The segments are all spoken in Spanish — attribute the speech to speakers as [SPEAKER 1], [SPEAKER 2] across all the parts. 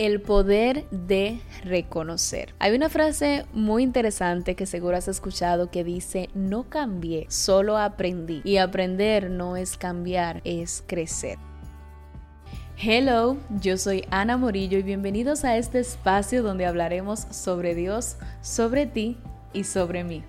[SPEAKER 1] El poder de reconocer. Hay una frase muy interesante que seguro has escuchado que dice, no cambié, solo aprendí. Y aprender no es cambiar, es crecer. Hello, yo soy Ana Morillo y bienvenidos a este espacio donde hablaremos sobre Dios, sobre ti y sobre mí.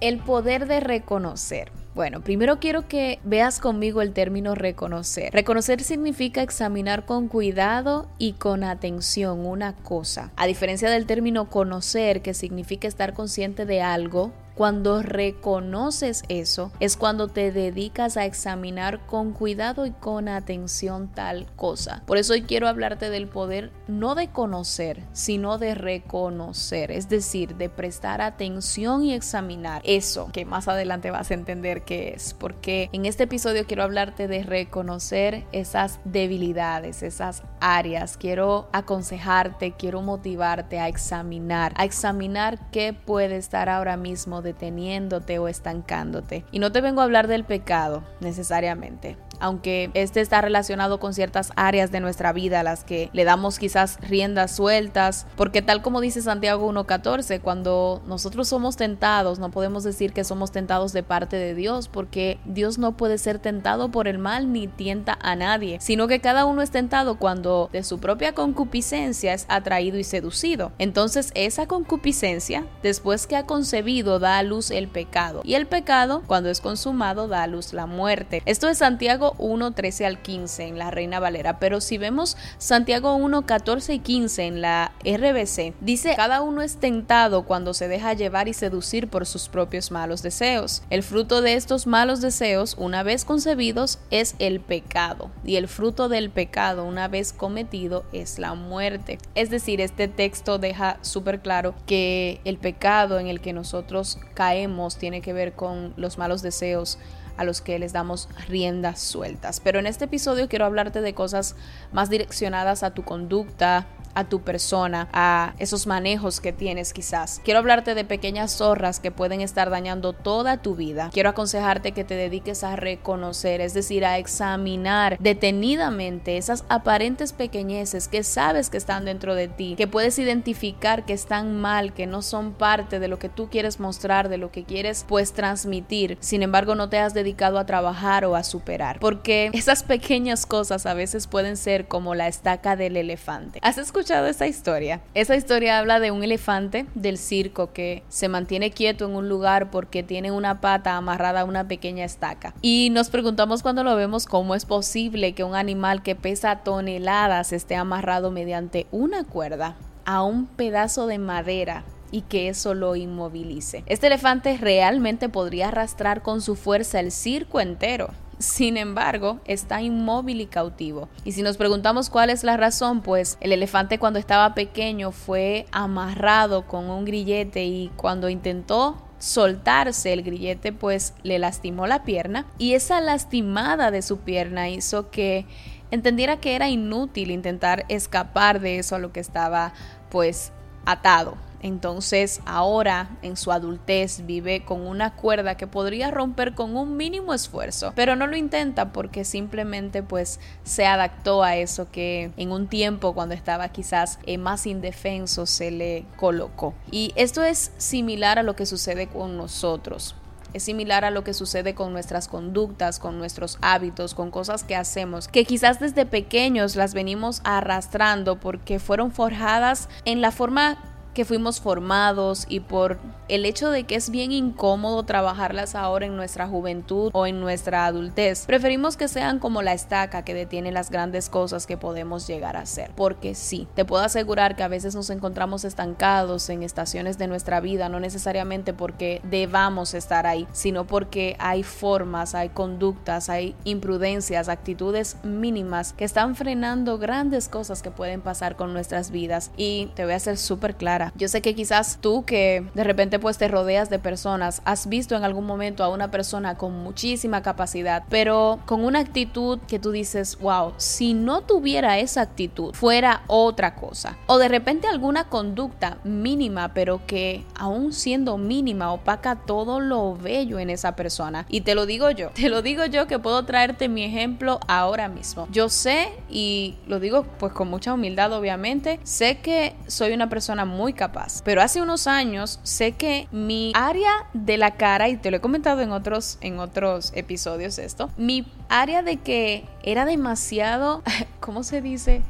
[SPEAKER 1] El poder de reconocer. Bueno, primero quiero que veas conmigo el término reconocer. Reconocer significa examinar con cuidado y con atención una cosa. A diferencia del término conocer, que significa estar consciente de algo, cuando reconoces eso es cuando te dedicas a examinar con cuidado y con atención tal cosa. Por eso hoy quiero hablarte del poder no de conocer, sino de reconocer, es decir, de prestar atención y examinar eso que más adelante vas a entender qué es, porque en este episodio quiero hablarte de reconocer esas debilidades, esas áreas. Quiero aconsejarte, quiero motivarte a examinar, a examinar qué puede estar ahora mismo deteniéndote o estancándote. Y no te vengo a hablar del pecado necesariamente aunque este está relacionado con ciertas áreas de nuestra vida a las que le damos quizás riendas sueltas, porque tal como dice Santiago 1.14, cuando nosotros somos tentados, no podemos decir que somos tentados de parte de Dios, porque Dios no puede ser tentado por el mal ni tienta a nadie, sino que cada uno es tentado cuando de su propia concupiscencia es atraído y seducido. Entonces esa concupiscencia, después que ha concebido, da a luz el pecado, y el pecado, cuando es consumado, da a luz la muerte. Esto es Santiago 1, 13 al 15 en la Reina Valera, pero si vemos Santiago 1, 14 y 15 en la RBC, dice, cada uno es tentado cuando se deja llevar y seducir por sus propios malos deseos. El fruto de estos malos deseos, una vez concebidos, es el pecado, y el fruto del pecado, una vez cometido, es la muerte. Es decir, este texto deja súper claro que el pecado en el que nosotros caemos tiene que ver con los malos deseos a los que les damos riendas sueltas. Pero en este episodio quiero hablarte de cosas más direccionadas a tu conducta, a tu persona, a esos manejos que tienes quizás. Quiero hablarte de pequeñas zorras que pueden estar dañando toda tu vida. Quiero aconsejarte que te dediques a reconocer, es decir, a examinar detenidamente esas aparentes pequeñeces que sabes que están dentro de ti, que puedes identificar que están mal, que no son parte de lo que tú quieres mostrar, de lo que quieres pues transmitir. Sin embargo, no te has dedicado a trabajar o a superar, porque esas pequeñas cosas a veces pueden ser como la estaca del elefante. ¿Has escuchado escuchado esa historia? Esa historia habla de un elefante del circo que se mantiene quieto en un lugar porque tiene una pata amarrada a una pequeña estaca. Y nos preguntamos cuando lo vemos cómo es posible que un animal que pesa toneladas esté amarrado mediante una cuerda a un pedazo de madera y que eso lo inmovilice. Este elefante realmente podría arrastrar con su fuerza el circo entero. Sin embargo, está inmóvil y cautivo. Y si nos preguntamos cuál es la razón, pues el elefante cuando estaba pequeño fue amarrado con un grillete y cuando intentó soltarse el grillete pues le lastimó la pierna y esa lastimada de su pierna hizo que entendiera que era inútil intentar escapar de eso a lo que estaba pues atado. Entonces ahora en su adultez vive con una cuerda que podría romper con un mínimo esfuerzo, pero no lo intenta porque simplemente pues se adaptó a eso que en un tiempo cuando estaba quizás eh, más indefenso se le colocó. Y esto es similar a lo que sucede con nosotros. Es similar a lo que sucede con nuestras conductas, con nuestros hábitos, con cosas que hacemos, que quizás desde pequeños las venimos arrastrando porque fueron forjadas en la forma que fuimos formados y por el hecho de que es bien incómodo trabajarlas ahora en nuestra juventud o en nuestra adultez, preferimos que sean como la estaca que detiene las grandes cosas que podemos llegar a hacer. Porque sí, te puedo asegurar que a veces nos encontramos estancados en estaciones de nuestra vida, no necesariamente porque debamos estar ahí, sino porque hay formas, hay conductas, hay imprudencias, actitudes mínimas que están frenando grandes cosas que pueden pasar con nuestras vidas. Y te voy a ser súper clara. Yo sé que quizás tú que de repente pues te rodeas de personas, has visto en algún momento a una persona con muchísima capacidad, pero con una actitud que tú dices, wow, si no tuviera esa actitud, fuera otra cosa. O de repente alguna conducta mínima, pero que aún siendo mínima opaca todo lo bello en esa persona. Y te lo digo yo, te lo digo yo que puedo traerte mi ejemplo ahora mismo. Yo sé y lo digo pues con mucha humildad obviamente, sé que soy una persona muy capaz, pero hace unos años sé que mi área de la cara, y te lo he comentado en otros, en otros episodios esto, mi área de que era demasiado, ¿cómo se dice?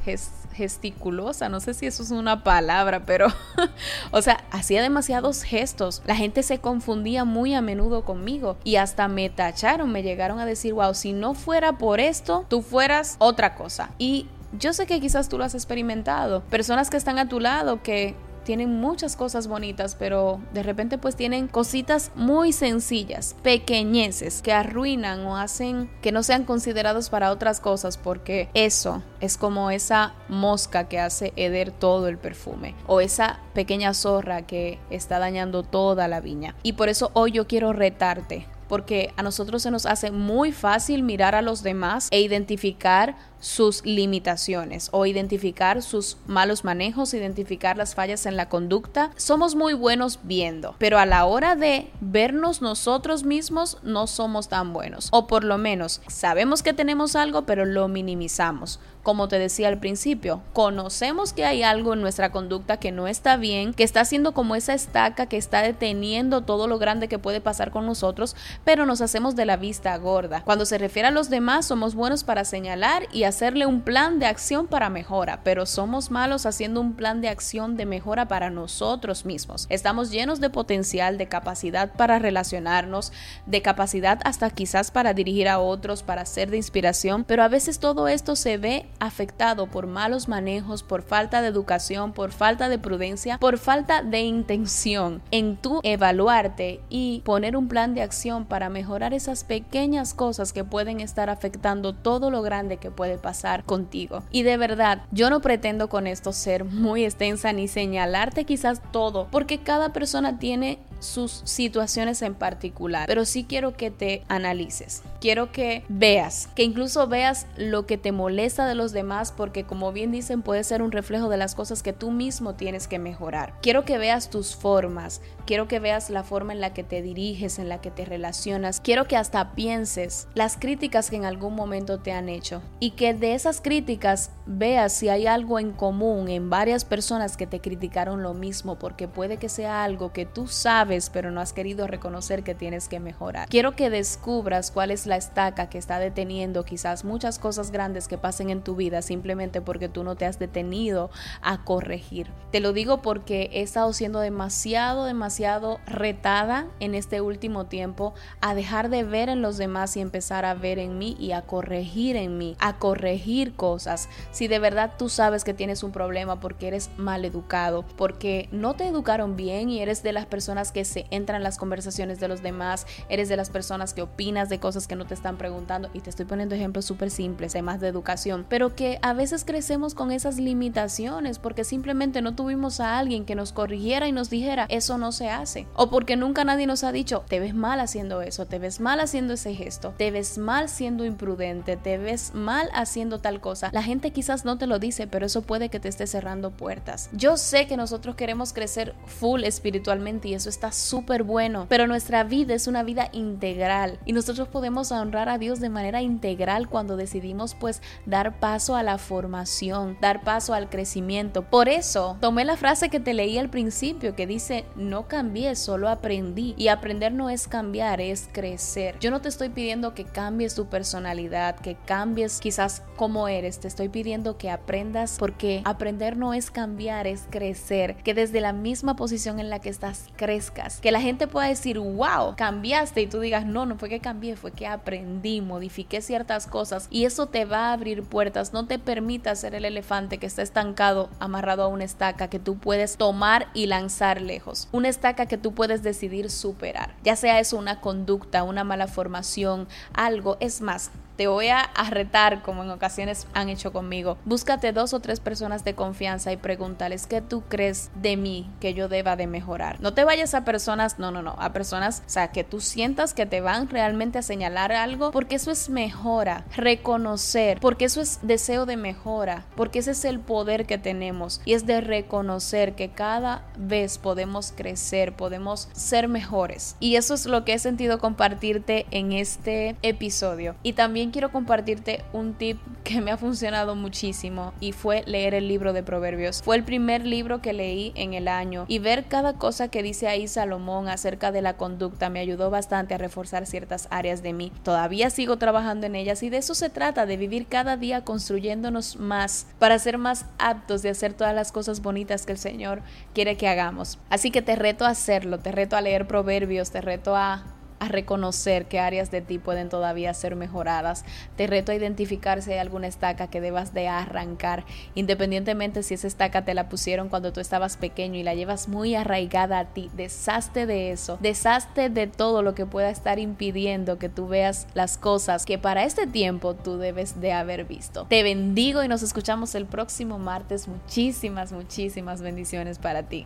[SPEAKER 1] gesticulosa, no sé si eso es una palabra, pero, o sea, hacía demasiados gestos. La gente se confundía muy a menudo conmigo y hasta me tacharon, me llegaron a decir, wow, si no fuera por esto, tú fueras otra cosa. Y yo sé que quizás tú lo has experimentado. Personas que están a tu lado que tienen muchas cosas bonitas, pero de repente pues tienen cositas muy sencillas, pequeñeces, que arruinan o hacen que no sean considerados para otras cosas, porque eso es como esa mosca que hace heder todo el perfume, o esa pequeña zorra que está dañando toda la viña. Y por eso hoy yo quiero retarte porque a nosotros se nos hace muy fácil mirar a los demás e identificar sus limitaciones o identificar sus malos manejos, identificar las fallas en la conducta. Somos muy buenos viendo, pero a la hora de vernos nosotros mismos no somos tan buenos. O por lo menos sabemos que tenemos algo, pero lo minimizamos. Como te decía al principio, conocemos que hay algo en nuestra conducta que no está bien, que está haciendo como esa estaca que está deteniendo todo lo grande que puede pasar con nosotros, pero nos hacemos de la vista gorda. Cuando se refiere a los demás, somos buenos para señalar y hacerle un plan de acción para mejora, pero somos malos haciendo un plan de acción de mejora para nosotros mismos. Estamos llenos de potencial, de capacidad para relacionarnos, de capacidad hasta quizás para dirigir a otros, para ser de inspiración, pero a veces todo esto se ve afectado por malos manejos, por falta de educación, por falta de prudencia, por falta de intención en tu evaluarte y poner un plan de acción para mejorar esas pequeñas cosas que pueden estar afectando todo lo grande que puede pasar contigo. Y de verdad, yo no pretendo con esto ser muy extensa ni señalarte quizás todo, porque cada persona tiene sus situaciones en particular, pero sí quiero que te analices. Quiero que veas, que incluso veas lo que te molesta de los demás, porque como bien dicen, puede ser un reflejo de las cosas que tú mismo tienes que mejorar. Quiero que veas tus formas, quiero que veas la forma en la que te diriges, en la que te relacionas. Quiero que hasta pienses las críticas que en algún momento te han hecho y que de esas críticas veas si hay algo en común en varias personas que te criticaron lo mismo, porque puede que sea algo que tú sabes pero no has querido reconocer que tienes que mejorar. Quiero que descubras cuál es la estaca que está deteniendo quizás muchas cosas grandes que pasen en tu vida simplemente porque tú no te has detenido a corregir. Te lo digo porque he estado siendo demasiado, demasiado retada en este último tiempo a dejar de ver en los demás y empezar a ver en mí y a corregir en mí, a corregir cosas. Si de verdad tú sabes que tienes un problema porque eres mal educado, porque no te educaron bien y eres de las personas que se entran en las conversaciones de los demás, eres de las personas que opinas de cosas que no te están preguntando y te estoy poniendo ejemplos súper simples, además de educación, pero que a veces crecemos con esas limitaciones porque simplemente no tuvimos a alguien que nos corrigiera y nos dijera eso no se hace o porque nunca nadie nos ha dicho te ves mal haciendo eso, te ves mal haciendo ese gesto, te ves mal siendo imprudente, te ves mal haciendo tal cosa. La gente quizás no te lo dice, pero eso puede que te esté cerrando puertas. Yo sé que nosotros queremos crecer full espiritualmente y eso está súper bueno, pero nuestra vida es una vida integral y nosotros podemos honrar a Dios de manera integral cuando decidimos pues dar paso a la formación, dar paso al crecimiento. Por eso tomé la frase que te leí al principio que dice, no cambié, solo aprendí. Y aprender no es cambiar, es crecer. Yo no te estoy pidiendo que cambies tu personalidad, que cambies quizás cómo eres, te estoy pidiendo que aprendas porque aprender no es cambiar, es crecer, que desde la misma posición en la que estás crezcas que la gente pueda decir, wow, cambiaste y tú digas, no, no fue que cambié, fue que aprendí, modifiqué ciertas cosas y eso te va a abrir puertas, no te permita ser el elefante que está estancado, amarrado a una estaca que tú puedes tomar y lanzar lejos, una estaca que tú puedes decidir superar, ya sea eso una conducta, una mala formación, algo, es más, te voy a, retar como en ocasiones han hecho conmigo. Búscate dos o tres personas de confianza y pregúntales qué tú crees de mí que yo deba de mejorar. No te vayas a personas, no, no, no, a personas, o sea, que tú sientas que te van realmente a señalar algo, porque eso es mejora, reconocer, porque eso es deseo de mejora, porque ese es el poder que tenemos y es de reconocer que cada vez podemos crecer, podemos ser mejores. Y eso es lo que he sentido compartirte en este episodio. Y quiero compartirte un tip que me ha funcionado muchísimo y fue leer el libro de Proverbios. Fue el primer libro que leí en el año y ver cada cosa que dice ahí Salomón acerca de la conducta me ayudó bastante a reforzar ciertas áreas de mí. Todavía sigo trabajando en ellas y de eso se trata, de vivir cada día construyéndonos más para ser más aptos de hacer todas las cosas bonitas que el Señor quiere que hagamos. Así que te reto a hacerlo, te reto a leer Proverbios, te reto a a reconocer qué áreas de ti pueden todavía ser mejoradas. Te reto a identificar si hay alguna estaca que debas de arrancar, independientemente si esa estaca te la pusieron cuando tú estabas pequeño y la llevas muy arraigada a ti. Deshazte de eso, deshazte de todo lo que pueda estar impidiendo que tú veas las cosas que para este tiempo tú debes de haber visto. Te bendigo y nos escuchamos el próximo martes. Muchísimas, muchísimas bendiciones para ti.